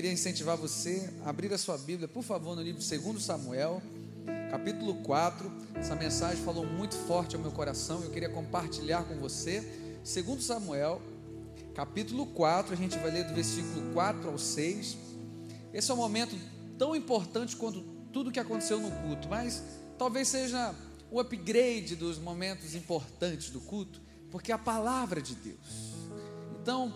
Queria incentivar você a abrir a sua Bíblia, por favor, no livro 2 Samuel, capítulo 4. Essa mensagem falou muito forte ao meu coração, eu queria compartilhar com você. 2 Samuel, capítulo 4, a gente vai ler do versículo 4 ao 6. Esse é um momento tão importante quanto tudo que aconteceu no culto, mas talvez seja o upgrade dos momentos importantes do culto, porque é a palavra de Deus. Então,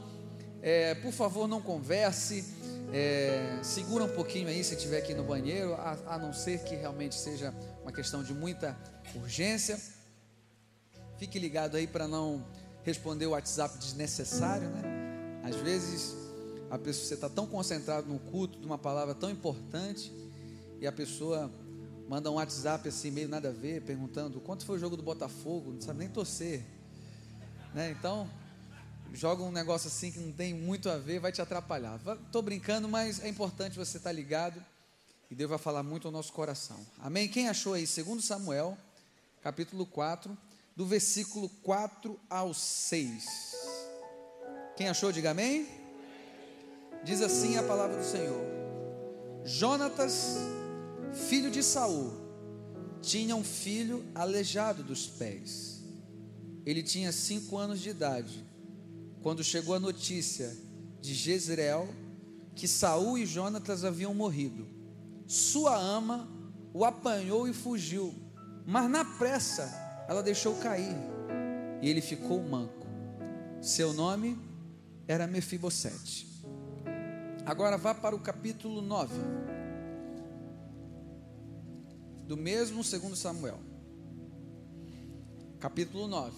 é, por favor, não converse, é, segura um pouquinho aí se estiver aqui no banheiro, a, a não ser que realmente seja uma questão de muita urgência. Fique ligado aí para não responder o WhatsApp desnecessário, né? Às vezes a pessoa você está tão concentrado no culto de uma palavra tão importante e a pessoa manda um WhatsApp assim meio nada a ver, perguntando quanto foi o jogo do Botafogo, não sabe nem torcer, né? Então joga um negócio assim que não tem muito a ver, vai te atrapalhar. Estou brincando, mas é importante você estar tá ligado e Deus vai falar muito ao nosso coração. Amém? Quem achou aí? Segundo Samuel, capítulo 4, do versículo 4 ao 6. Quem achou, diga amém. Diz assim a palavra do Senhor: Jonatas, filho de Saul, tinha um filho aleijado dos pés. Ele tinha cinco anos de idade quando chegou a notícia de Jezreel que Saul e Jonatas haviam morrido. Sua ama o apanhou e fugiu, mas na pressa ela deixou cair e ele ficou manco. Seu nome era Mefibosete. Agora vá para o capítulo 9 do mesmo segundo Samuel. Capítulo 9.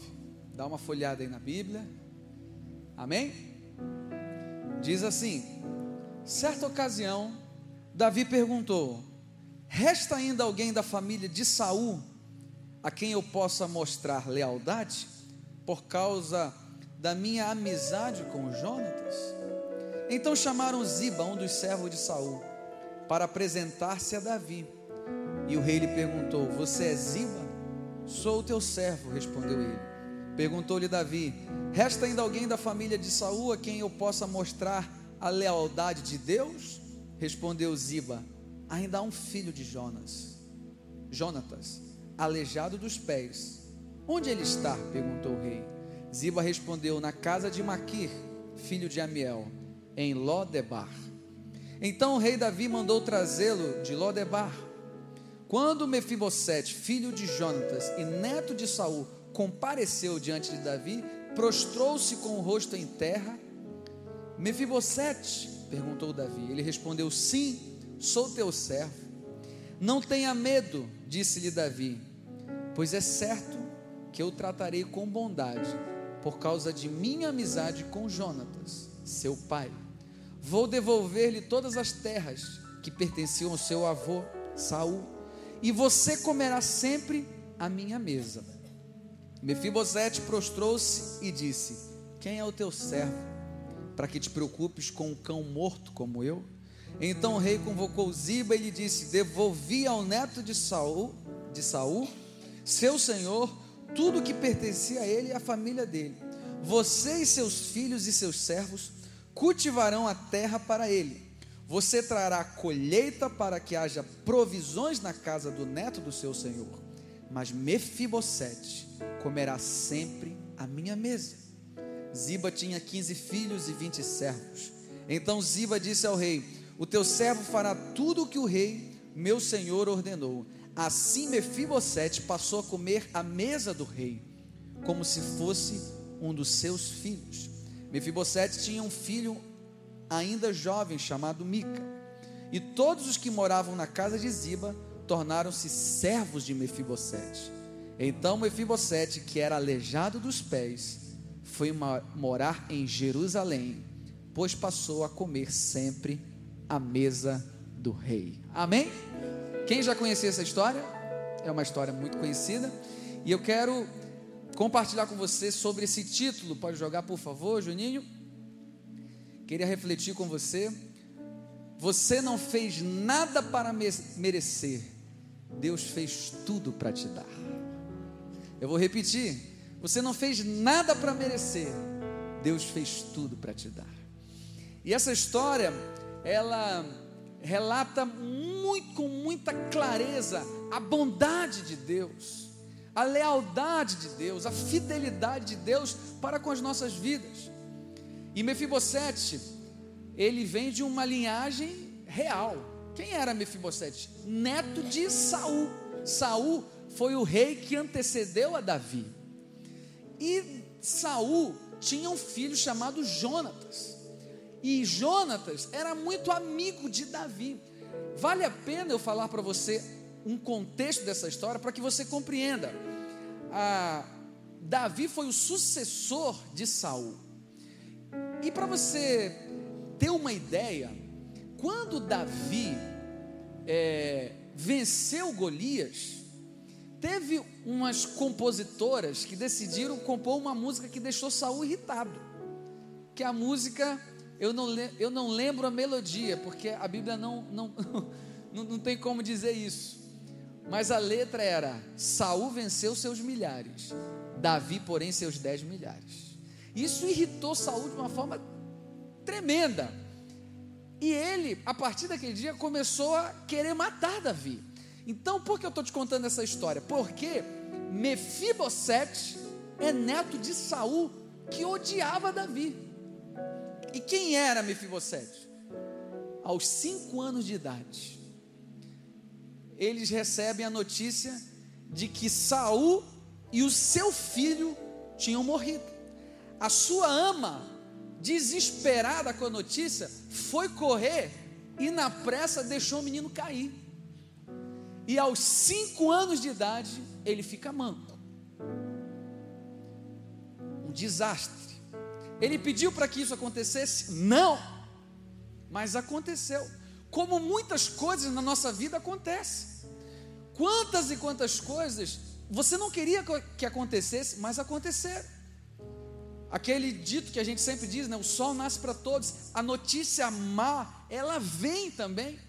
Dá uma folhada aí na Bíblia. Amém? Diz assim: certa ocasião, Davi perguntou: Resta ainda alguém da família de Saul a quem eu possa mostrar lealdade por causa da minha amizade com Jonatas? Então chamaram Ziba, um dos servos de Saul, para apresentar-se a Davi. E o rei lhe perguntou: Você é Ziba? Sou o teu servo, respondeu ele. Perguntou-lhe Davi: Resta ainda alguém da família de Saul a quem eu possa mostrar a lealdade de Deus? Respondeu Ziba: Ainda há um filho de Jonas, Jonatas, aleijado dos pés. Onde ele está? perguntou o rei. Ziba respondeu: Na casa de Maquir, filho de Amiel, em Lodebar. Então o rei Davi mandou trazê-lo de Lodebar. Quando Mefibosete, filho de Jonatas e neto de Saul, compareceu diante de Davi, prostrou-se com o rosto em terra. Mefibosete, perguntou Davi. Ele respondeu: Sim, sou teu servo. Não tenha medo, disse-lhe Davi, pois é certo que eu tratarei com bondade, por causa de minha amizade com Jonatas, seu pai. Vou devolver-lhe todas as terras que pertenciam ao seu avô Saul, e você comerá sempre à minha mesa. Mefibosete prostrou-se e disse: Quem é o teu servo, para que te preocupes com um cão morto como eu? Então o rei convocou Ziba e lhe disse: Devolvi ao neto de Saul, de Saul, seu senhor, tudo que pertencia a ele e à família dele. Você e seus filhos e seus servos cultivarão a terra para ele. Você trará colheita para que haja provisões na casa do neto do seu senhor. Mas Mefibosete comerá sempre à minha mesa. Ziba tinha quinze filhos e vinte servos. Então Ziba disse ao rei: O teu servo fará tudo o que o rei, meu senhor, ordenou. Assim Mefibosete passou a comer à mesa do rei, como se fosse um dos seus filhos. Mefibosete tinha um filho ainda jovem chamado Mica. E todos os que moravam na casa de Ziba tornaram-se servos de Mefibosete. Então Mefibosete, que era aleijado dos pés, foi morar em Jerusalém, pois passou a comer sempre à mesa do rei. Amém? Quem já conhecia essa história? É uma história muito conhecida. E eu quero compartilhar com você sobre esse título. Pode jogar, por favor, Juninho? Queria refletir com você. Você não fez nada para merecer, Deus fez tudo para te dar. Eu vou repetir: você não fez nada para merecer, Deus fez tudo para te dar. E essa história ela relata muito com muita clareza a bondade de Deus, a lealdade de Deus, a fidelidade de Deus para com as nossas vidas. E Mefibosete, ele vem de uma linhagem real. Quem era Mefibosete? Neto de Saul. Saul foi o rei que antecedeu a Davi. E Saul tinha um filho chamado Jonatas. E Jonatas era muito amigo de Davi. Vale a pena eu falar para você um contexto dessa história para que você compreenda. Ah, Davi foi o sucessor de Saul. E para você ter uma ideia, quando Davi é, venceu Golias, teve umas compositoras que decidiram compor uma música que deixou Saul irritado. Que a música, eu não, eu não lembro a melodia, porque a Bíblia não, não, não, não tem como dizer isso. Mas a letra era: Saul venceu seus milhares, Davi, porém, seus dez milhares. Isso irritou Saul de uma forma tremenda. E ele, a partir daquele dia, começou a querer matar Davi. Então, por que eu estou te contando essa história? Porque Mefibosete é neto de Saul, que odiava Davi. E quem era Mefibosete? Aos cinco anos de idade, eles recebem a notícia de que Saul e o seu filho tinham morrido. A sua ama, desesperada com a notícia, foi correr e na pressa deixou o menino cair. E aos cinco anos de idade, ele fica manco. Um desastre. Ele pediu para que isso acontecesse? Não. Mas aconteceu. Como muitas coisas na nossa vida acontecem. Quantas e quantas coisas você não queria que acontecesse, mas aconteceram. Aquele dito que a gente sempre diz, né? O sol nasce para todos. A notícia má, ela vem também.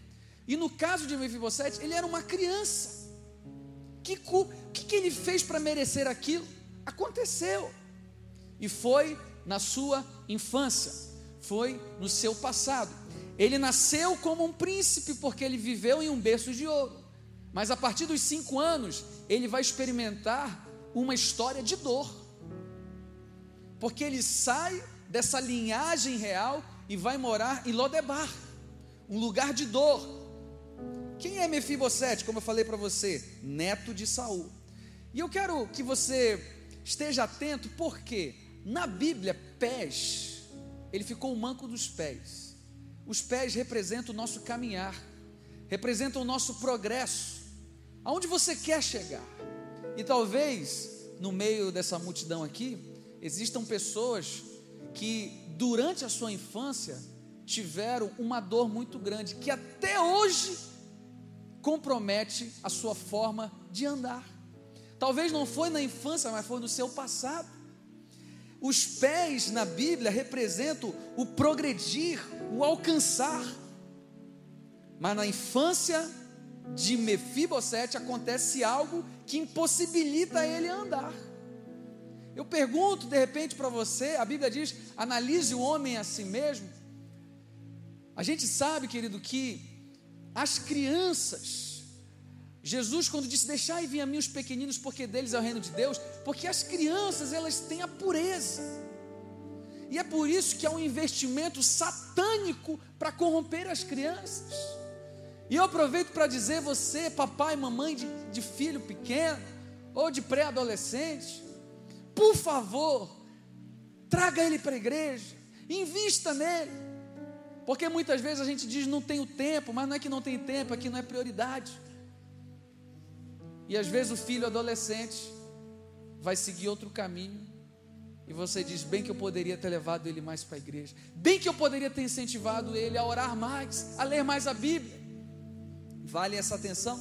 E no caso de Mefibosete, ele era uma criança. Que, o que, que ele fez para merecer aquilo? Aconteceu. E foi na sua infância, foi no seu passado. Ele nasceu como um príncipe porque ele viveu em um berço de ouro. Mas a partir dos cinco anos, ele vai experimentar uma história de dor. Porque ele sai dessa linhagem real e vai morar em Lodebar, um lugar de dor, quem é Mefibosete? Como eu falei para você, neto de Saul. E eu quero que você esteja atento, porque na Bíblia, pés, ele ficou manco dos pés. Os pés representam o nosso caminhar, representam o nosso progresso. Aonde você quer chegar? E talvez no meio dessa multidão aqui existam pessoas que durante a sua infância tiveram uma dor muito grande, que até hoje compromete a sua forma de andar. Talvez não foi na infância, mas foi no seu passado. Os pés na Bíblia representam o progredir, o alcançar. Mas na infância de Mefibosete acontece algo que impossibilita ele andar. Eu pergunto de repente para você, a Bíblia diz: analise o homem a si mesmo. A gente sabe, querido, que as crianças. Jesus, quando disse: Deixai vir a mim os pequeninos, porque deles é o reino de Deus, porque as crianças elas têm a pureza, e é por isso que há um investimento satânico para corromper as crianças. E eu aproveito para dizer, você, papai, mamãe de, de filho pequeno, ou de pré-adolescente, por favor, traga ele para a igreja, invista nele. Porque muitas vezes a gente diz não tenho tempo, mas não é que não tem tempo, é que não é prioridade. E às vezes o filho adolescente vai seguir outro caminho. E você diz, bem que eu poderia ter levado ele mais para a igreja. Bem que eu poderia ter incentivado ele a orar mais, a ler mais a Bíblia. Vale essa atenção?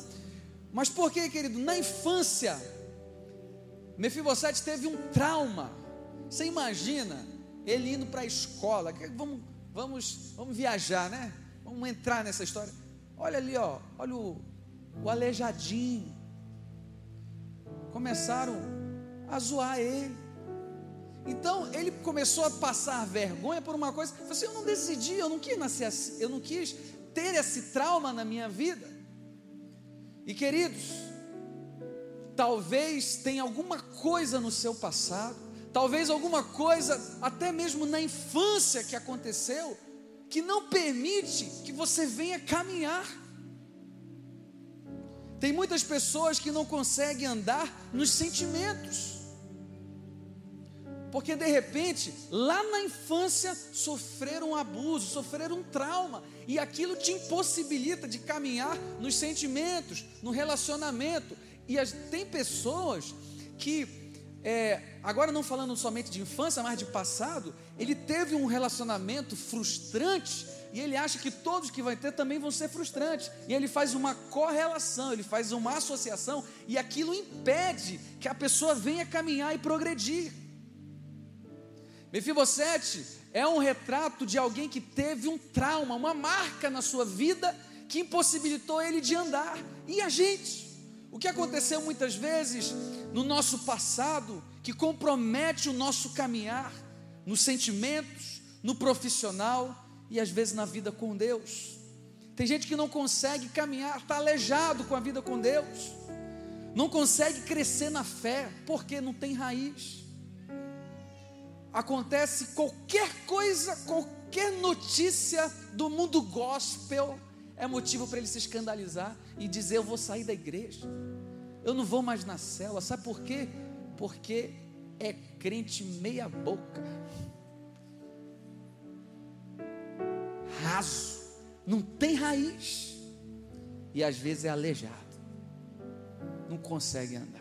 Mas por que, querido? Na infância, Mefibosete teve um trauma. Você imagina ele indo para a escola. Vamos Vamos, vamos viajar, né? Vamos entrar nessa história. Olha ali, ó, olha o, o aleijadinho. Começaram a zoar ele. Então ele começou a passar vergonha por uma coisa. Falou assim: eu não decidi, eu não quis nascer assim, eu não quis ter esse trauma na minha vida. E queridos, talvez tenha alguma coisa no seu passado, talvez alguma coisa, até mesmo na infância que aconteceu, que não permite que você venha caminhar. Tem muitas pessoas que não conseguem andar nos sentimentos. Porque de repente, lá na infância, sofreram um abuso, sofreram um trauma, e aquilo te impossibilita de caminhar nos sentimentos, no relacionamento. E as, tem pessoas que, é, agora não falando somente de infância, mas de passado, ele teve um relacionamento frustrante e ele acha que todos que vai ter também vão ser frustrantes. E ele faz uma correlação, ele faz uma associação, e aquilo impede que a pessoa venha caminhar e progredir. Mefibosete é um retrato de alguém que teve um trauma, uma marca na sua vida que impossibilitou ele de andar. E a gente? O que aconteceu muitas vezes no nosso passado que compromete o nosso caminhar nos sentimentos, no profissional e às vezes na vida com Deus. Tem gente que não consegue caminhar, está aleijado com a vida com Deus, não consegue crescer na fé, porque não tem raiz. Acontece qualquer coisa, qualquer notícia do mundo gospel, é motivo para ele se escandalizar e dizer: Eu vou sair da igreja, eu não vou mais na cela. Sabe por quê? Porque é crente meia-boca. raso, não tem raiz, e às vezes é aleijado, não consegue andar,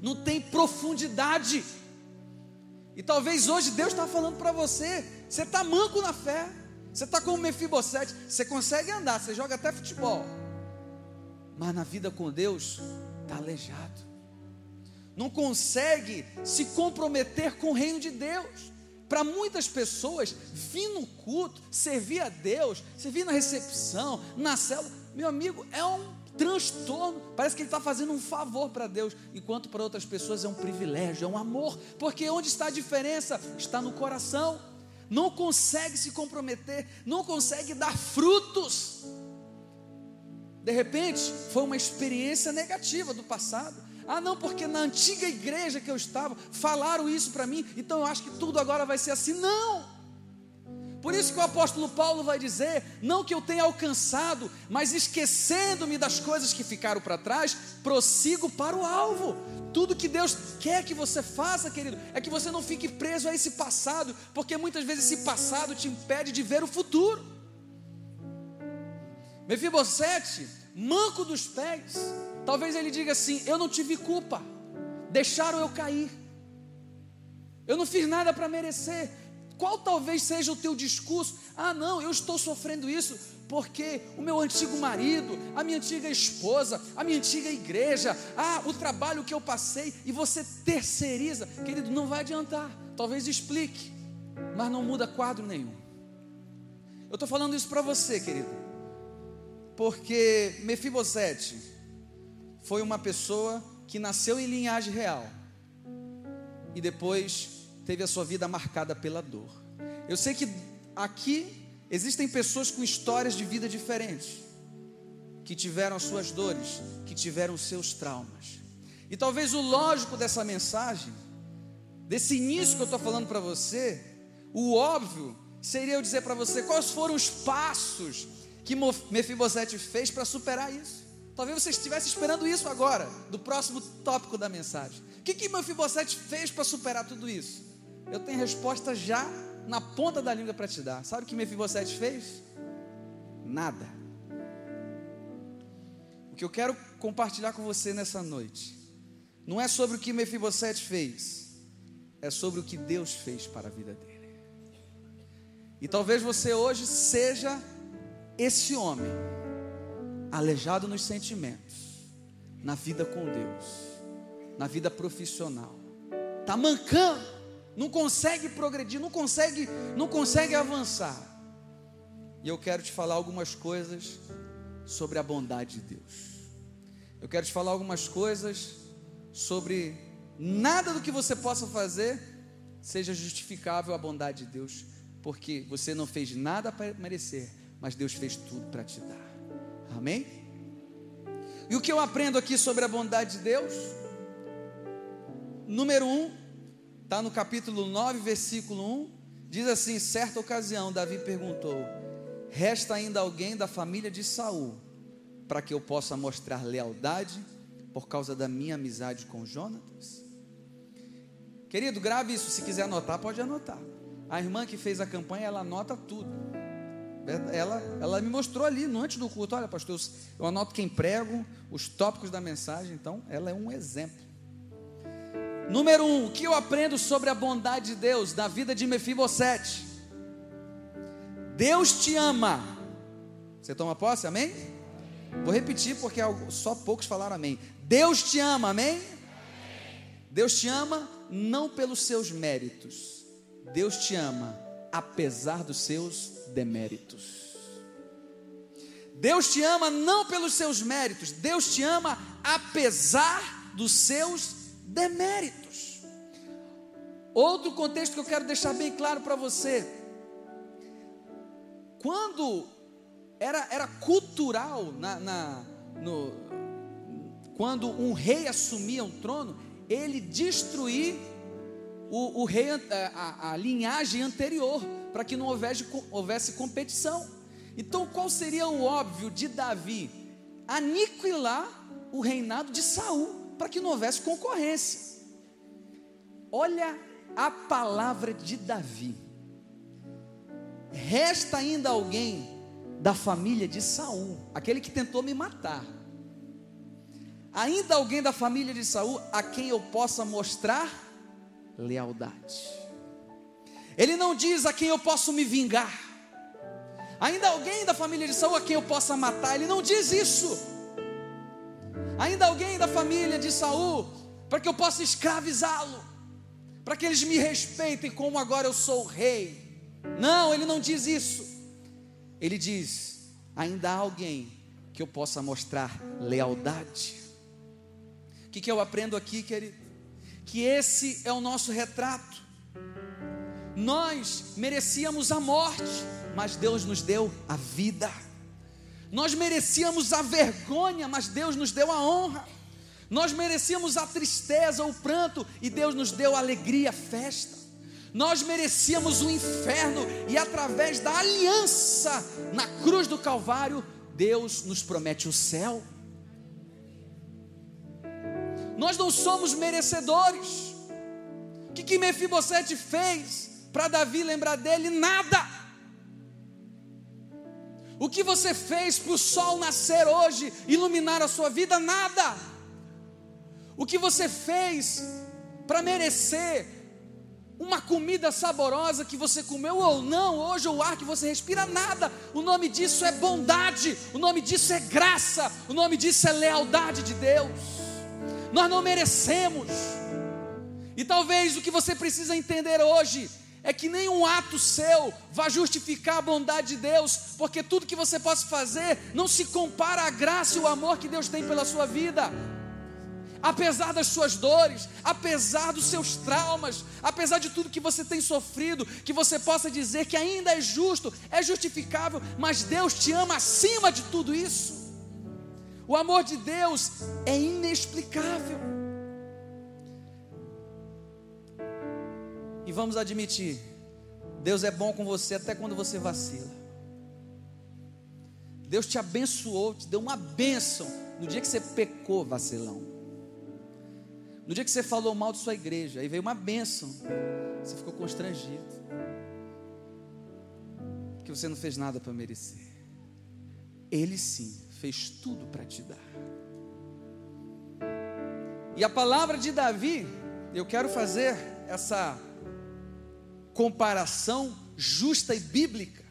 não tem profundidade. E talvez hoje Deus está falando para você: você está manco na fé, você está como Mefibosete, você consegue andar, você joga até futebol, mas na vida com Deus está aleijado, não consegue se comprometer com o reino de Deus. Para muitas pessoas, vir no culto, servir a Deus, servir na recepção, na célula, meu amigo, é um transtorno. Parece que ele está fazendo um favor para Deus, enquanto para outras pessoas é um privilégio, é um amor. Porque onde está a diferença? Está no coração. Não consegue se comprometer, não consegue dar frutos. De repente, foi uma experiência negativa do passado. Ah, não, porque na antiga igreja que eu estava, falaram isso para mim, então eu acho que tudo agora vai ser assim. Não! Por isso que o apóstolo Paulo vai dizer: não que eu tenha alcançado, mas esquecendo-me das coisas que ficaram para trás, prossigo para o alvo. Tudo que Deus quer que você faça, querido, é que você não fique preso a esse passado, porque muitas vezes esse passado te impede de ver o futuro. Mefibosete, manco dos pés, Talvez ele diga assim: Eu não tive culpa, deixaram eu cair, eu não fiz nada para merecer. Qual talvez seja o teu discurso? Ah, não, eu estou sofrendo isso porque o meu antigo marido, a minha antiga esposa, a minha antiga igreja, ah, o trabalho que eu passei e você terceiriza, querido, não vai adiantar. Talvez explique, mas não muda quadro nenhum. Eu estou falando isso para você, querido, porque Mefibosete, foi uma pessoa que nasceu em linhagem real e depois teve a sua vida marcada pela dor. Eu sei que aqui existem pessoas com histórias de vida diferentes, que tiveram as suas dores, que tiveram os seus traumas. E talvez o lógico dessa mensagem, desse início que eu estou falando para você, o óbvio seria eu dizer para você quais foram os passos que Mefibosete fez para superar isso. Talvez você estivesse esperando isso agora, do próximo tópico da mensagem. O que, que Mefibosete fez para superar tudo isso? Eu tenho resposta já na ponta da língua para te dar. Sabe o que Mefibosete fez? Nada. O que eu quero compartilhar com você nessa noite não é sobre o que Mefibosete fez, é sobre o que Deus fez para a vida dele. E talvez você hoje seja esse homem aleijado nos sentimentos, na vida com Deus, na vida profissional, está mancando, não consegue progredir, não consegue, não consegue avançar. E eu quero te falar algumas coisas sobre a bondade de Deus. Eu quero te falar algumas coisas sobre nada do que você possa fazer seja justificável a bondade de Deus, porque você não fez nada para merecer, mas Deus fez tudo para te dar. Amém? E o que eu aprendo aqui sobre a bondade de Deus? Número 1, um, está no capítulo 9, versículo 1, diz assim: certa ocasião, Davi perguntou: Resta ainda alguém da família de Saul para que eu possa mostrar lealdade por causa da minha amizade com Jonatas? Querido, grave isso, se quiser anotar, pode anotar. A irmã que fez a campanha, ela anota tudo. Ela, ela me mostrou ali, no antes do culto, olha pastor, eu anoto quem prego, os tópicos da mensagem, então ela é um exemplo. Número um, o que eu aprendo sobre a bondade de Deus na vida de Mefibosete? Deus te ama. Você toma posse, amém? Vou repetir porque só poucos falaram amém. Deus te ama, amém? Deus te ama não pelos seus méritos. Deus te ama apesar dos seus deméritos. Deus te ama não pelos seus méritos, Deus te ama apesar dos seus deméritos. Outro contexto que eu quero deixar bem claro para você. Quando era, era cultural na, na no, quando um rei assumia um trono, ele destruir o, o rei, a, a, linhagem anterior, para que não houvesse, houvesse competição. Então, qual seria o óbvio de Davi? Aniquilar o reinado de Saul, para que não houvesse concorrência. Olha a palavra de Davi. Resta ainda alguém da família de Saul, aquele que tentou me matar. Ainda alguém da família de Saul a quem eu possa mostrar lealdade. Ele não diz a quem eu posso me vingar. Ainda alguém da família de Saul a quem eu possa matar. Ele não diz isso. Ainda alguém da família de Saul para que eu possa escravizá-lo, para que eles me respeitem como agora eu sou rei. Não, ele não diz isso. Ele diz: ainda há alguém que eu possa mostrar lealdade. O que, que eu aprendo aqui, querido? Que esse é o nosso retrato. Nós merecíamos a morte, mas Deus nos deu a vida. Nós merecíamos a vergonha, mas Deus nos deu a honra. Nós merecíamos a tristeza, o pranto, e Deus nos deu a alegria, a festa. Nós merecíamos o inferno, e através da aliança na cruz do Calvário, Deus nos promete o céu. Nós não somos merecedores. O que, que Mefibosete fez para Davi lembrar dele? Nada. O que você fez para o sol nascer hoje, iluminar a sua vida? Nada. O que você fez para merecer uma comida saborosa que você comeu ou não, hoje o ar que você respira, nada. O nome disso é bondade, o nome disso é graça, o nome disso é lealdade de Deus nós não merecemos. E talvez o que você precisa entender hoje é que nenhum ato seu vai justificar a bondade de Deus, porque tudo que você possa fazer não se compara à graça e o amor que Deus tem pela sua vida. Apesar das suas dores, apesar dos seus traumas, apesar de tudo que você tem sofrido, que você possa dizer que ainda é justo, é justificável, mas Deus te ama acima de tudo isso. O amor de Deus é inexplicável. E vamos admitir, Deus é bom com você até quando você vacila. Deus te abençoou, te deu uma bênção no dia que você pecou, vacilão. No dia que você falou mal de sua igreja, aí veio uma bênção. Você ficou constrangido. Que você não fez nada para merecer. Ele sim fez tudo para te dar. E a palavra de Davi, eu quero fazer essa comparação justa e bíblica.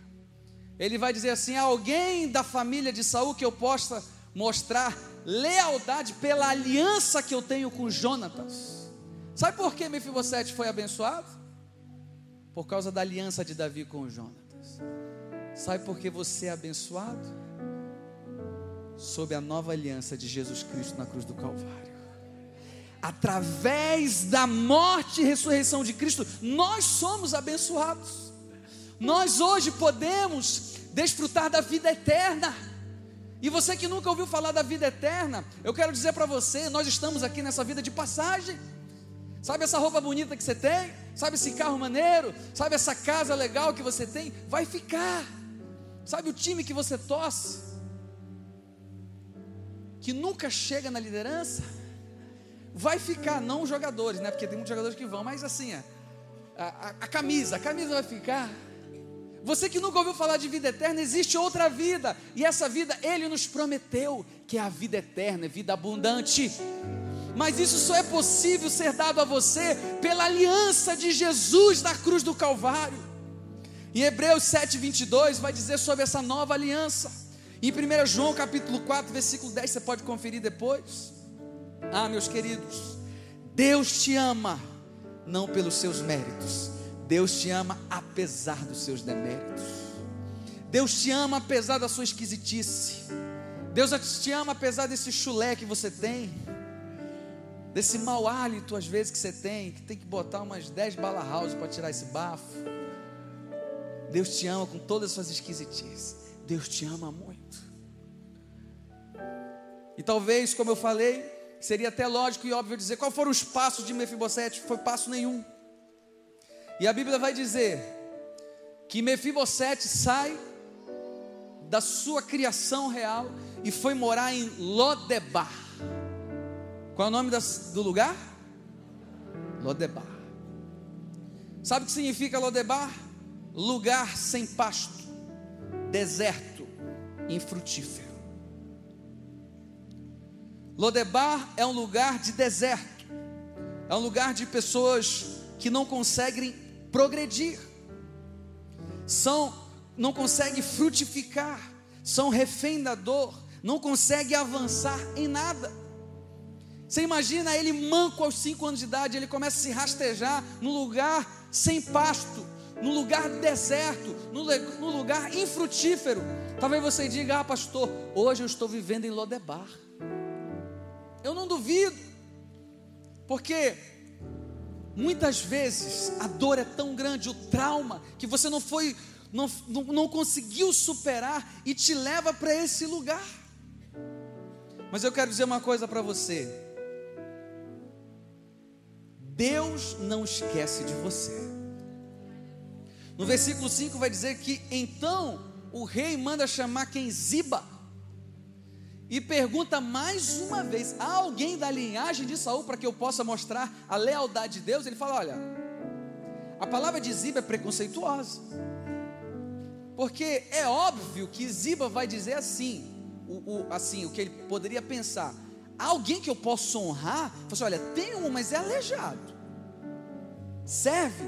Ele vai dizer assim: alguém da família de Saul que eu possa mostrar lealdade pela aliança que eu tenho com Jonatas. Sabe por que Mefibosete foi abençoado? Por causa da aliança de Davi com Jonatas. Sabe por que você é abençoado? sob a nova aliança de Jesus Cristo na cruz do Calvário. Através da morte e ressurreição de Cristo, nós somos abençoados. Nós hoje podemos desfrutar da vida eterna. E você que nunca ouviu falar da vida eterna, eu quero dizer para você: nós estamos aqui nessa vida de passagem. Sabe essa roupa bonita que você tem? Sabe esse carro maneiro? Sabe essa casa legal que você tem? Vai ficar. Sabe o time que você torce? Que nunca chega na liderança? Vai ficar, não os jogadores, né? Porque tem muitos jogadores que vão, mas assim, a, a, a camisa, a camisa vai ficar. Você que nunca ouviu falar de vida eterna, existe outra vida, e essa vida Ele nos prometeu, que é a vida eterna, é vida abundante. Mas isso só é possível ser dado a você pela aliança de Jesus na cruz do Calvário. Em Hebreus 7:22 vai dizer sobre essa nova aliança. Em 1 João capítulo 4, versículo 10, você pode conferir depois. Ah, meus queridos, Deus te ama não pelos seus méritos, Deus te ama apesar dos seus deméritos. Deus te ama apesar da sua esquisitice. Deus te ama apesar desse chulé que você tem. Desse mau hálito às vezes que você tem, que tem que botar umas 10 bala house para tirar esse bafo. Deus te ama com todas as suas esquisitices. Deus te ama muito. E talvez, como eu falei, seria até lógico e óbvio dizer qual foram os passos de Mefibosete. Foi passo nenhum. E a Bíblia vai dizer que Mefibosete sai da sua criação real e foi morar em Lodebar. Qual é o nome das, do lugar? Lodebar. Sabe o que significa Lodebar? Lugar sem pasto, deserto, infrutífero. Lodebar é um lugar de deserto, é um lugar de pessoas que não conseguem progredir, são não conseguem frutificar, são refém da dor, não conseguem avançar em nada. Você imagina ele manco aos cinco anos de idade, ele começa a se rastejar no lugar sem pasto, no lugar deserto, no lugar infrutífero. Talvez você diga, ah, pastor, hoje eu estou vivendo em Lodebar. Eu não duvido, porque Muitas vezes a dor é tão grande, o trauma, que você não foi, não, não, não conseguiu superar e te leva para esse lugar. Mas eu quero dizer uma coisa para você: Deus não esquece de você. No versículo 5 vai dizer que então o rei manda chamar quem Ziba e pergunta mais uma vez: há alguém da linhagem de Saul para que eu possa mostrar a lealdade de Deus? Ele fala: olha, a palavra de Ziba é preconceituosa, porque é óbvio que Ziba vai dizer assim, o, o, assim, o que ele poderia pensar: há alguém que eu possa honrar? Fala assim, olha, tem um, mas é aleijado, serve,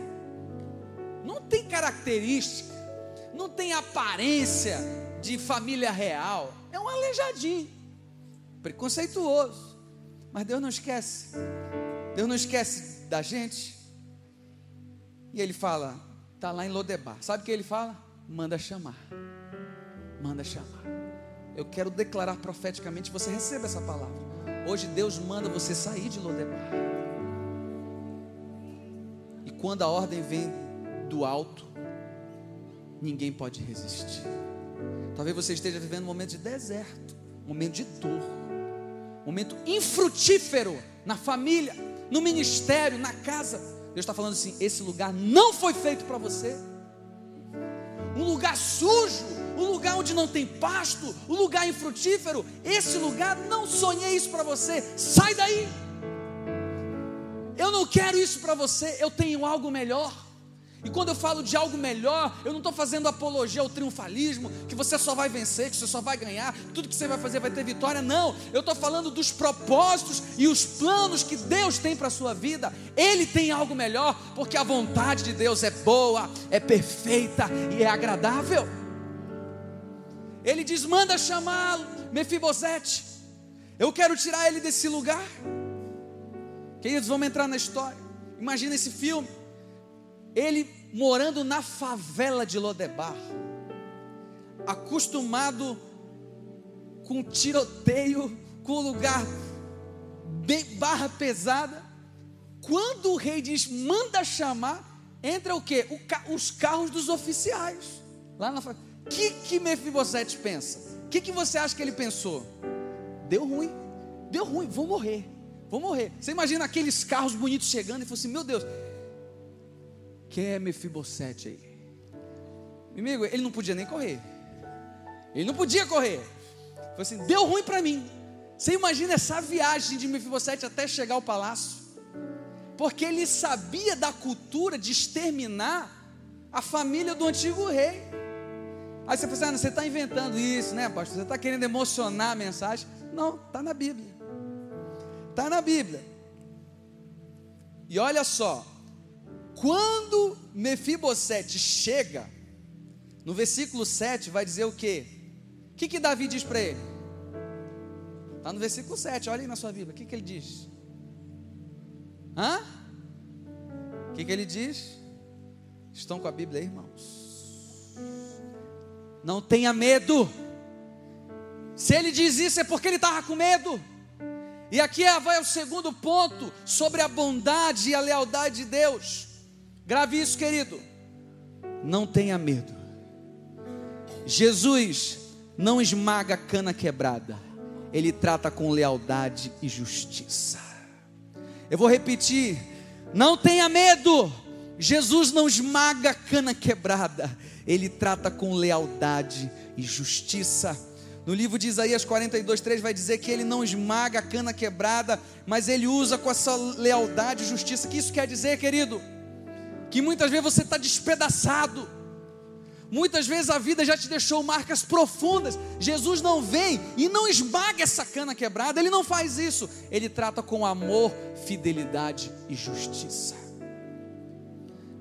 não tem característica, não tem aparência de família real é um aleijadinho, preconceituoso. Mas Deus não esquece. Deus não esquece da gente. E ele fala, está lá em Lodebar. Sabe o que ele fala? Manda chamar. Manda chamar. Eu quero declarar profeticamente, você receba essa palavra. Hoje Deus manda você sair de Lodebar. E quando a ordem vem do alto, ninguém pode resistir. Talvez você esteja vivendo um momento de deserto, um momento de dor, um momento infrutífero na família, no ministério, na casa. Deus está falando assim: esse lugar não foi feito para você. Um lugar sujo, um lugar onde não tem pasto, um lugar infrutífero. Esse lugar não sonhei isso para você. Sai daí. Eu não quero isso para você. Eu tenho algo melhor. E quando eu falo de algo melhor, eu não estou fazendo apologia ao triunfalismo, que você só vai vencer, que você só vai ganhar, tudo que você vai fazer vai ter vitória. Não, eu estou falando dos propósitos e os planos que Deus tem para a sua vida. Ele tem algo melhor, porque a vontade de Deus é boa, é perfeita e é agradável. Ele diz: manda chamá-lo, Mefibosete. Eu quero tirar ele desse lugar. Queridos, vamos entrar na história. Imagina esse filme ele morando na favela de Lodebar, acostumado com tiroteio, com lugar barra pesada. Quando o rei diz, manda chamar, entra o quê? O, os carros dos oficiais. Lá na O que, que Mefibosete pensa? O que, que você acha que ele pensou? Deu ruim, deu ruim, vou morrer, vou morrer. Você imagina aqueles carros bonitos chegando e falou assim: Meu Deus, quem é Mefibosete aí? Amigo, ele não podia nem correr. Ele não podia correr. Falou assim: deu ruim para mim. Você imagina essa viagem de Mefibosete até chegar ao palácio? Porque ele sabia da cultura de exterminar a família do antigo rei. Aí você pensa, assim, ah, você está inventando isso, né, pastor? Você está querendo emocionar a mensagem. Não, está na Bíblia. Está na Bíblia. E olha só, quando Mefibosete chega, no versículo 7 vai dizer o quê? O que, que Davi diz para ele? Está no versículo 7, olha aí na sua Bíblia, o que, que ele diz? Hã? O que, que ele diz? Estão com a Bíblia aí, irmãos? Não tenha medo. Se ele diz isso é porque ele estava com medo. E aqui é, vai o segundo ponto sobre a bondade e a lealdade de Deus. Grave isso, querido. Não tenha medo. Jesus não esmaga cana quebrada, ele trata com lealdade e justiça. Eu vou repetir: não tenha medo. Jesus não esmaga cana quebrada, ele trata com lealdade e justiça. No livro de Isaías 42, 3 vai dizer que ele não esmaga a cana quebrada, mas ele usa com essa lealdade e justiça. O que isso quer dizer, querido? Que muitas vezes você está despedaçado Muitas vezes a vida já te deixou marcas profundas. Jesus não vem e não esmaga essa cana quebrada, ele não faz isso. Ele trata com amor, fidelidade e justiça.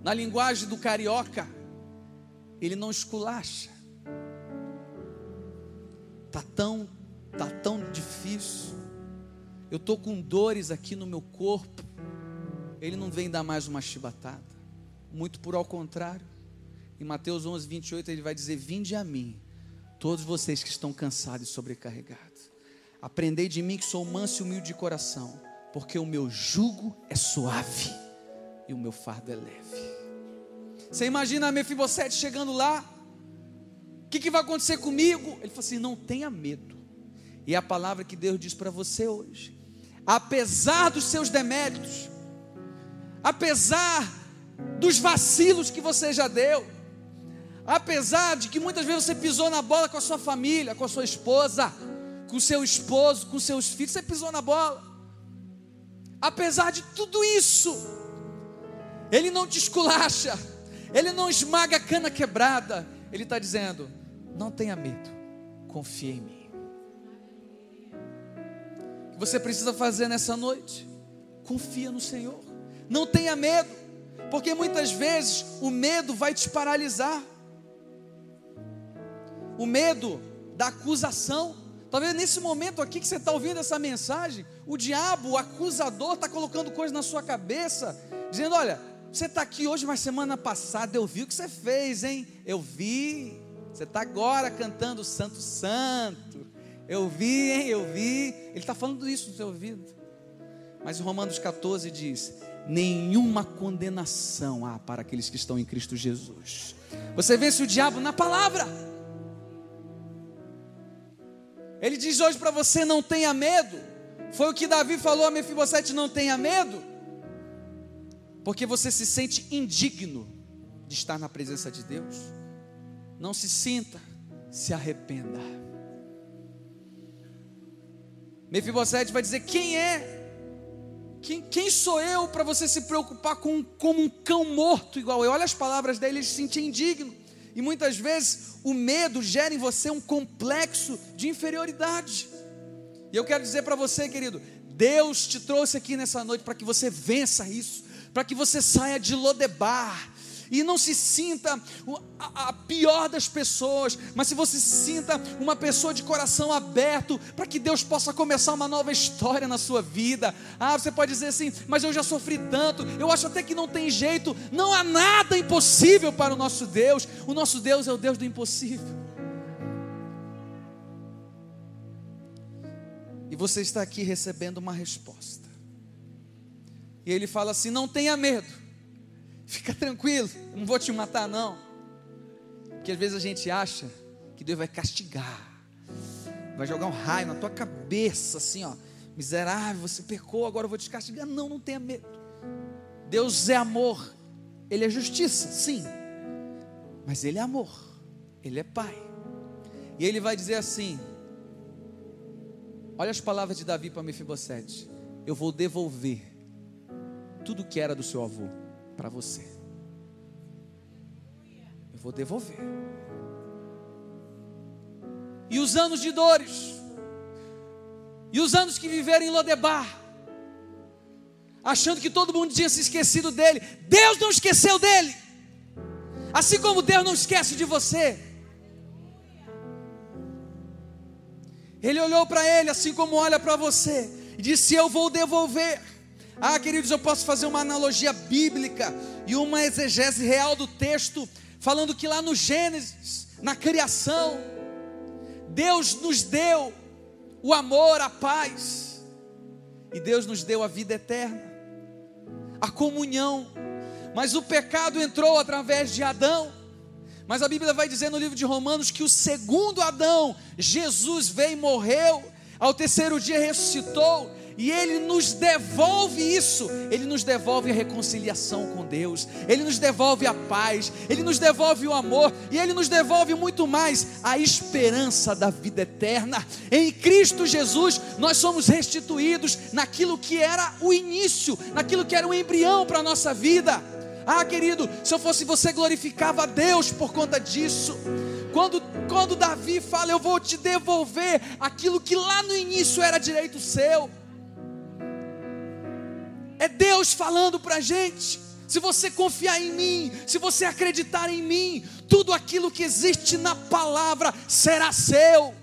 Na linguagem do carioca, ele não esculacha. Tá tão, tá tão difícil. Eu tô com dores aqui no meu corpo. Ele não vem dar mais uma chibatada. Muito por ao contrário em Mateus 11, 28, ele vai dizer: Vinde a mim, todos vocês que estão cansados e sobrecarregados. Aprendei de mim que sou manso e humilde de coração, porque o meu jugo é suave e o meu fardo é leve. Você imagina a Mefibosete chegando lá? O que, que vai acontecer comigo? Ele falou assim: Não tenha medo. E é a palavra que Deus diz para você hoje. Apesar dos seus deméritos, apesar dos vacilos que você já deu, Apesar de que muitas vezes você pisou na bola com a sua família, com a sua esposa, com seu esposo, com seus filhos, você pisou na bola. Apesar de tudo isso, Ele não te esculacha, Ele não esmaga a cana quebrada, Ele está dizendo: não tenha medo, confie em mim. O que você precisa fazer nessa noite? Confia no Senhor, não tenha medo, porque muitas vezes o medo vai te paralisar o medo da acusação. Talvez nesse momento aqui que você está ouvindo essa mensagem, o diabo, o acusador, está colocando coisas na sua cabeça, dizendo: Olha, você está aqui hoje, mas semana passada eu vi o que você fez, hein? Eu vi. Você está agora cantando Santo Santo. Eu vi, hein? Eu vi. Ele está falando isso no seu ouvido. Mas Romanos 14 diz: Nenhuma condenação há para aqueles que estão em Cristo Jesus. Você vence o diabo na palavra. Ele diz hoje para você: não tenha medo. Foi o que Davi falou a Mefibosete: não tenha medo, porque você se sente indigno de estar na presença de Deus. Não se sinta, se arrependa. Mefibosete vai dizer: quem é? Quem, quem sou eu para você se preocupar com como um cão morto igual eu? Olha as palavras dele, ele se sentia indigno. E muitas vezes o medo gera em você um complexo de inferioridade. E eu quero dizer para você, querido, Deus te trouxe aqui nessa noite para que você vença isso, para que você saia de Lodebar, e não se sinta a, pior das pessoas, mas se você se sinta uma pessoa de coração aberto para que Deus possa começar uma nova história na sua vida. Ah, você pode dizer assim, mas eu já sofri tanto, eu acho até que não tem jeito. Não há nada impossível para o nosso Deus. O nosso Deus é o Deus do impossível. você está aqui recebendo uma resposta. E ele fala assim: não tenha medo, fica tranquilo, não vou te matar, não. Porque às vezes a gente acha que Deus vai castigar, vai jogar um raio na tua cabeça, assim, ó, miserável, você pecou, agora eu vou te castigar. Não, não tenha medo. Deus é amor, Ele é justiça, sim, mas Ele é amor, Ele é Pai. E Ele vai dizer assim: Olha as palavras de Davi para Mefibosete. Eu vou devolver tudo que era do seu avô para você. Eu vou devolver. E os anos de dores, e os anos que viveram em Lodebar, achando que todo mundo tinha se esquecido dele, Deus não esqueceu dele, assim como Deus não esquece de você. Ele olhou para ele, assim como olha para você, e disse: Eu vou devolver. Ah, queridos, eu posso fazer uma analogia bíblica e uma exegese real do texto, falando que lá no Gênesis, na criação, Deus nos deu o amor, a paz, e Deus nos deu a vida eterna, a comunhão, mas o pecado entrou através de Adão, mas a Bíblia vai dizer no livro de Romanos que o segundo Adão, Jesus veio e morreu, ao terceiro dia ressuscitou, e Ele nos devolve isso, Ele nos devolve a reconciliação com Deus, Ele nos devolve a paz, Ele nos devolve o amor, e Ele nos devolve muito mais a esperança da vida eterna. Em Cristo Jesus, nós somos restituídos naquilo que era o início, naquilo que era o embrião para a nossa vida. Ah, querido, se eu fosse você, glorificava a Deus por conta disso. Quando, quando Davi fala, eu vou te devolver aquilo que lá no início era direito seu. É Deus falando para a gente. Se você confiar em mim, se você acreditar em mim, tudo aquilo que existe na palavra será seu.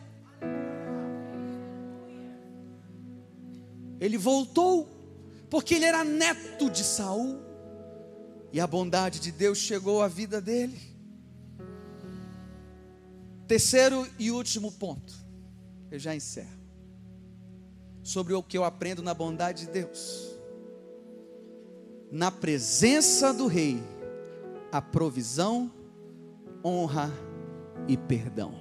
Ele voltou, porque ele era neto de Saul e a bondade de Deus chegou à vida dele. Terceiro e último ponto, eu já encerro. Sobre o que eu aprendo na bondade de Deus. Na presença do Rei, a provisão, honra e perdão.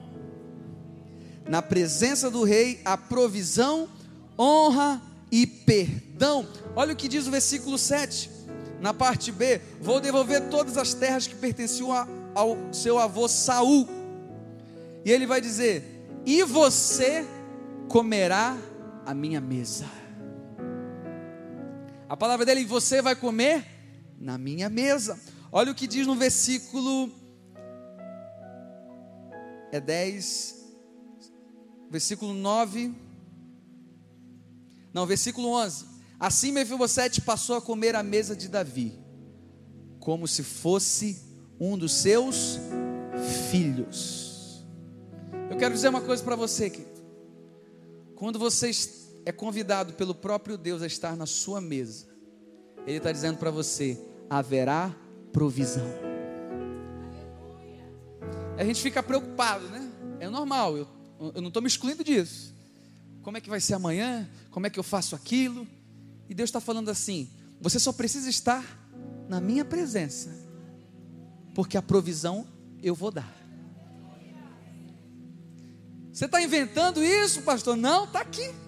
Na presença do Rei, a provisão, honra e perdão. Olha o que diz o versículo 7 na parte B, vou devolver todas as terras que pertenciam a, ao seu avô Saul. E ele vai dizer: "E você comerá a minha mesa". A palavra dele, você vai comer na minha mesa. Olha o que diz no versículo é 10 versículo 9 Não, versículo 11. Assim Mefibosete passou a comer à mesa de Davi, como se fosse um dos seus filhos. Eu quero dizer uma coisa para você, querido. Quando você é convidado pelo próprio Deus a estar na sua mesa, Ele está dizendo para você: haverá provisão. A gente fica preocupado, né? É normal, eu, eu não estou me excluindo disso. Como é que vai ser amanhã? Como é que eu faço aquilo? E Deus está falando assim: você só precisa estar na minha presença, porque a provisão eu vou dar. Você está inventando isso, pastor? Não, está aqui.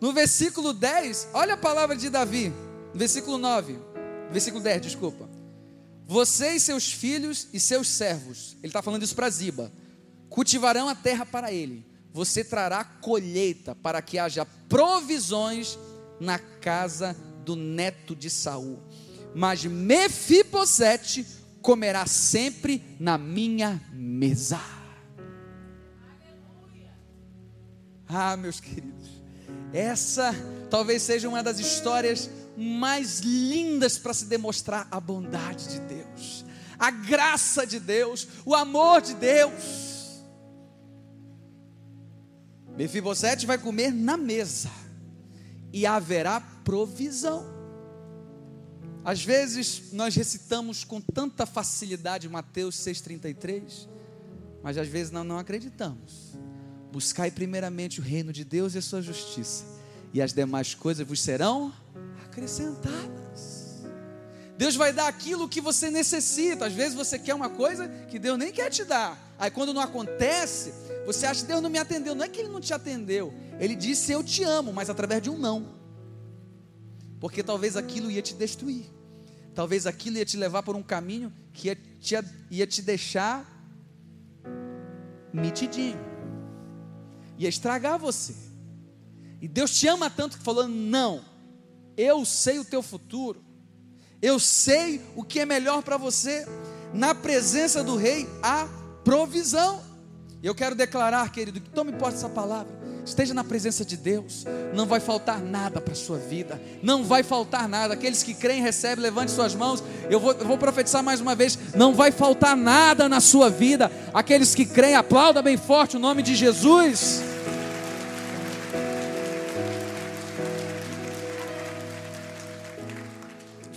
No versículo 10, olha a palavra de Davi, versículo 9, versículo 10, desculpa. Você e seus filhos e seus servos, ele está falando isso para Ziba, cultivarão a terra para ele. Você trará colheita para que haja provisões na casa do neto de Saul. Mas Mefibosete comerá sempre na minha mesa. Ah, meus queridos, essa talvez seja uma das histórias mais lindas para se demonstrar a bondade de Deus, a graça de Deus, o amor de Deus. Mefibosete vai comer na mesa e haverá provisão. Às vezes nós recitamos com tanta facilidade Mateus 6,33, mas às vezes nós não acreditamos. Buscai primeiramente o reino de Deus e a sua justiça, e as demais coisas vos serão acrescentadas. Deus vai dar aquilo que você necessita. Às vezes você quer uma coisa que Deus nem quer te dar. Aí quando não acontece, você acha que Deus não me atendeu. Não é que Ele não te atendeu. Ele disse eu te amo, mas através de um não. Porque talvez aquilo ia te destruir. Talvez aquilo ia te levar por um caminho que ia te, ia te deixar mitidinho. Ia estragar você. E Deus te ama tanto que falou: não, eu sei o teu futuro. Eu sei o que é melhor para você. Na presença do rei há provisão. Eu quero declarar, querido, que tome posse dessa palavra. Esteja na presença de Deus. Não vai faltar nada para a sua vida. Não vai faltar nada. Aqueles que creem, recebem, levante suas mãos. Eu vou, eu vou profetizar mais uma vez. Não vai faltar nada na sua vida. Aqueles que creem, aplauda bem forte o nome de Jesus.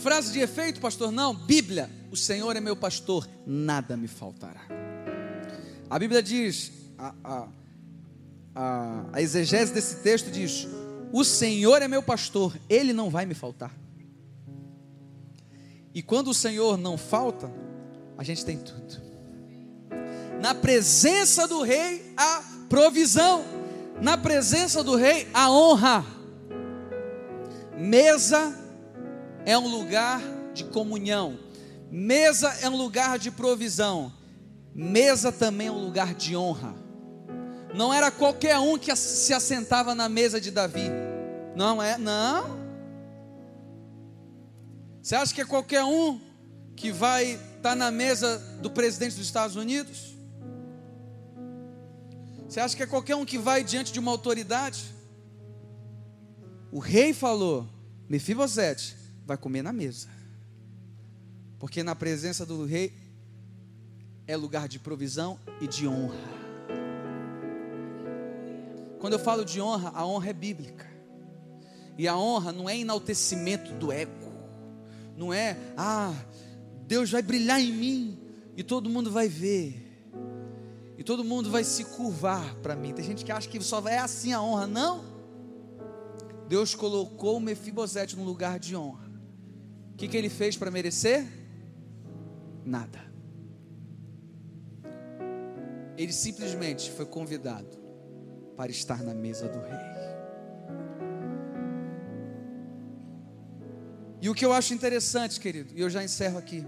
Frase de efeito, pastor? Não. Bíblia. O Senhor é meu pastor, nada me faltará. A Bíblia diz, a, a, a, a exegese desse texto diz: O Senhor é meu pastor, ele não vai me faltar. E quando o Senhor não falta, a gente tem tudo. Na presença do rei, a provisão. Na presença do rei, a honra. Mesa é um lugar de comunhão. Mesa é um lugar de provisão. Mesa também é um lugar de honra. Não era qualquer um que se assentava na mesa de Davi. Não é, não. Você acha que é qualquer um que vai estar tá na mesa do presidente dos Estados Unidos? Você acha que é qualquer um que vai diante de uma autoridade? O rei falou: Mefibosete vai comer na mesa, porque na presença do rei é lugar de provisão e de honra. Quando eu falo de honra, a honra é bíblica. E a honra não é enaltecimento do ego. Não é, ah, Deus vai brilhar em mim e todo mundo vai ver. E todo mundo vai se curvar para mim. Tem gente que acha que só é assim a honra. Não. Deus colocou o Mefibosete no lugar de honra. Que, que ele fez para merecer? Nada. Ele simplesmente foi convidado para estar na mesa do rei. E o que eu acho interessante, querido, e eu já encerro aqui.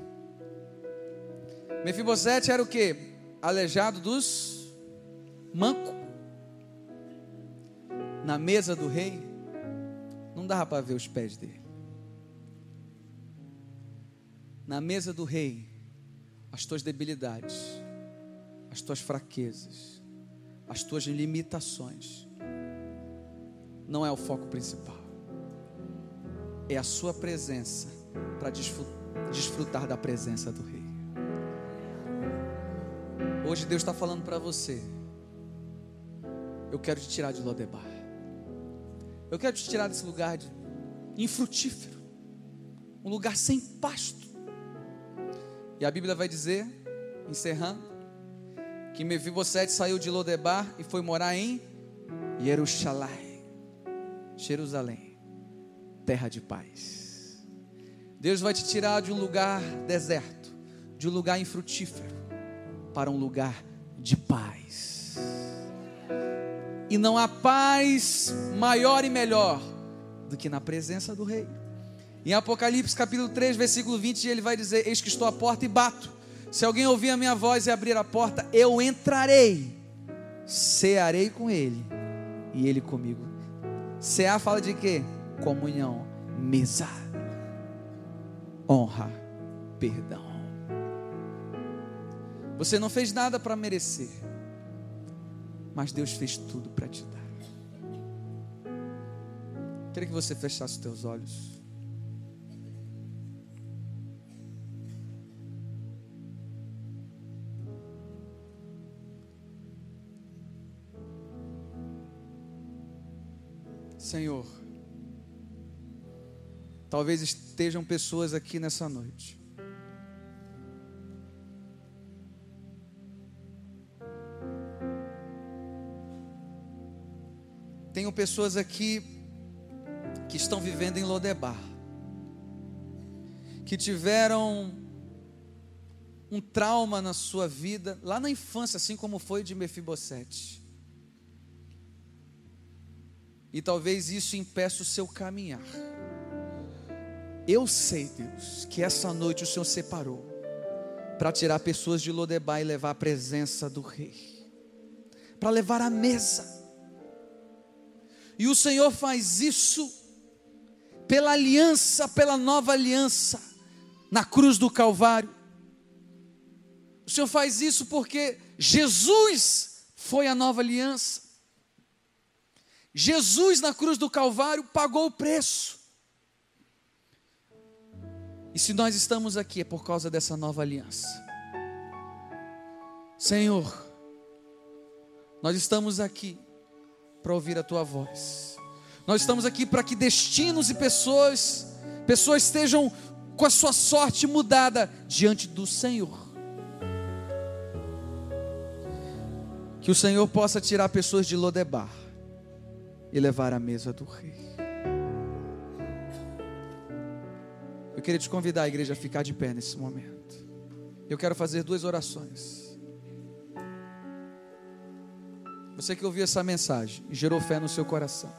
Mefibosete era o que? Aleijado dos manco. Na mesa do rei, não dava para ver os pés dele. Na mesa do rei, as tuas debilidades as tuas fraquezas, as tuas limitações. Não é o foco principal. É a sua presença para desfrutar da presença do Rei. Hoje Deus está falando para você. Eu quero te tirar de Lodebar. Eu quero te tirar desse lugar de infrutífero. Um lugar sem pasto. E a Bíblia vai dizer, encerrando, que Mefibosete saiu de Lodebar e foi morar em Jerusalém, Jerusalém, terra de paz. Deus vai te tirar de um lugar deserto, de um lugar infrutífero, para um lugar de paz. E não há paz maior e melhor do que na presença do Rei. Em Apocalipse capítulo 3, versículo 20, ele vai dizer: Eis que estou à porta e bato. Se alguém ouvir a minha voz e abrir a porta, eu entrarei, cearei com ele e ele comigo. Cear fala de quê? Comunhão, mesa, honra, perdão. Você não fez nada para merecer, mas Deus fez tudo para te dar. Queria que você fechasse os teus olhos. Senhor, talvez estejam pessoas aqui nessa noite. Tenho pessoas aqui que estão vivendo em Lodebar, que tiveram um trauma na sua vida, lá na infância, assim como foi de Mefibosete. E talvez isso impeça o seu caminhar. Eu sei, Deus, que essa noite o Senhor separou para tirar pessoas de Lodebar e levar a presença do Rei, para levar a mesa. E o Senhor faz isso pela aliança, pela nova aliança, na cruz do Calvário. O Senhor faz isso porque Jesus foi a nova aliança. Jesus na cruz do Calvário pagou o preço. E se nós estamos aqui é por causa dessa nova aliança. Senhor, nós estamos aqui para ouvir a tua voz. Nós estamos aqui para que destinos e pessoas, pessoas estejam com a sua sorte mudada diante do Senhor. Que o Senhor possa tirar pessoas de Lodebar e levar à mesa do rei. Eu queria te convidar, a igreja, a ficar de pé nesse momento. Eu quero fazer duas orações. Você que ouviu essa mensagem e gerou fé no seu coração.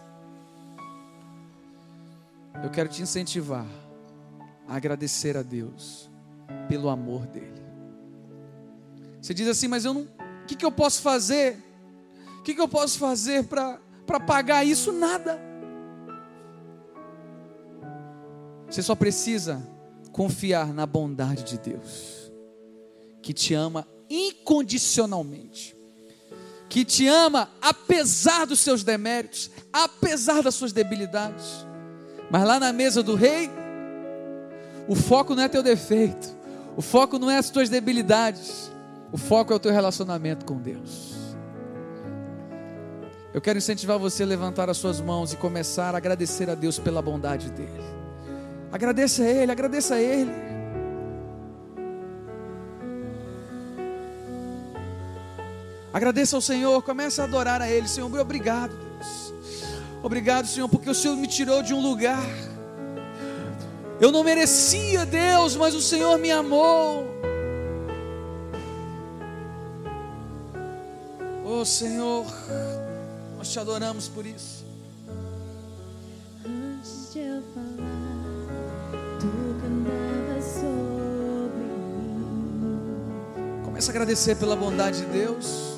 Eu quero te incentivar a agradecer a Deus pelo amor dele. Você diz assim, mas eu não o que, que eu posso fazer? O que, que eu posso fazer para pagar isso? Nada. Você só precisa confiar na bondade de Deus, que te ama incondicionalmente, que te ama apesar dos seus deméritos, apesar das suas debilidades. Mas lá na mesa do rei, o foco não é teu defeito, o foco não é as tuas debilidades, o foco é o teu relacionamento com Deus. Eu quero incentivar você a levantar as suas mãos e começar a agradecer a Deus pela bondade dEle. Agradeça a Ele, agradeça a Ele. Agradeça ao Senhor, comece a adorar a Ele. Senhor, obrigado, Deus. Obrigado, Senhor, porque o Senhor me tirou de um lugar. Eu não merecia, Deus, mas o Senhor me amou. Oh Senhor, nós te adoramos por isso. Antes de eu falar, tu cantava sobre mim. Começa a agradecer pela bondade de Deus.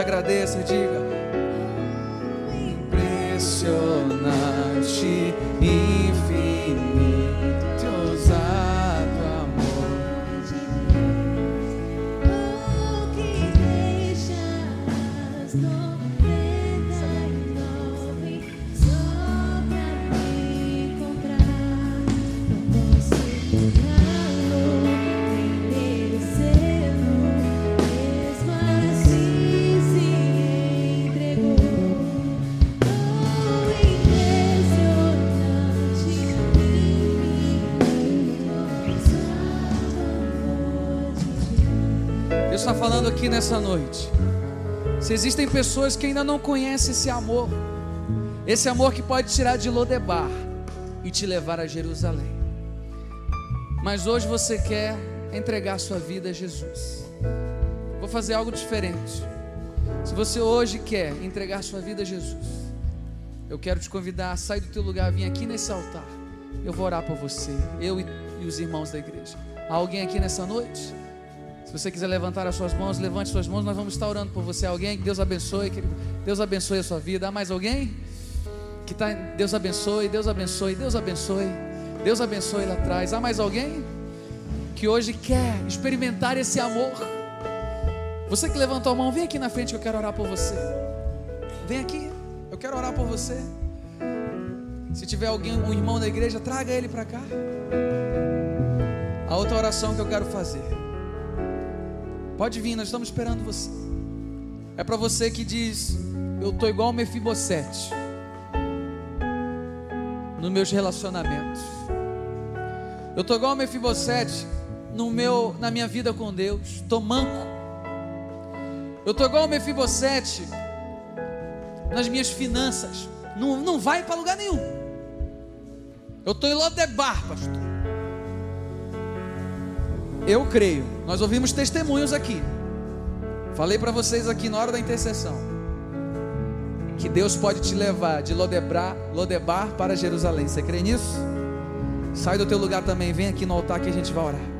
Agradeça e diga: falando aqui nessa noite. Se existem pessoas que ainda não conhecem esse amor, esse amor que pode tirar de Lodebar e te levar a Jerusalém. Mas hoje você quer entregar sua vida a Jesus. Vou fazer algo diferente. Se você hoje quer entregar sua vida a Jesus, eu quero te convidar a sair do teu lugar, vir aqui nesse altar. Eu vou orar por você, eu e, e os irmãos da igreja. Há alguém aqui nessa noite? Você quiser levantar as suas mãos, levante suas mãos. Nós vamos estar orando por você. Alguém que Deus abençoe, que Deus abençoe a sua vida. Há mais alguém que está? Deus abençoe, Deus abençoe, Deus abençoe, Deus abençoe lá atrás. Há mais alguém que hoje quer experimentar esse amor? Você que levantou a mão, vem aqui na frente que eu quero orar por você. Vem aqui, eu quero orar por você. Se tiver alguém, um irmão da igreja, traga ele para cá. A outra oração que eu quero fazer. Pode vir, nós estamos esperando você. É para você que diz: Eu estou igual Mefibosete nos meus relacionamentos. Eu estou igual Mefibosete no meu, na minha vida com Deus. Estou manco. Eu estou igual Mefibosete nas minhas finanças. Não, não vai para lugar nenhum. Eu estou em Lodebar, pastor. Eu creio. Nós ouvimos testemunhos aqui. Falei para vocês aqui na hora da intercessão. Que Deus pode te levar de Lodebar, Lodebar para Jerusalém. Você crê nisso? Sai do teu lugar também. Vem aqui no altar que a gente vai orar.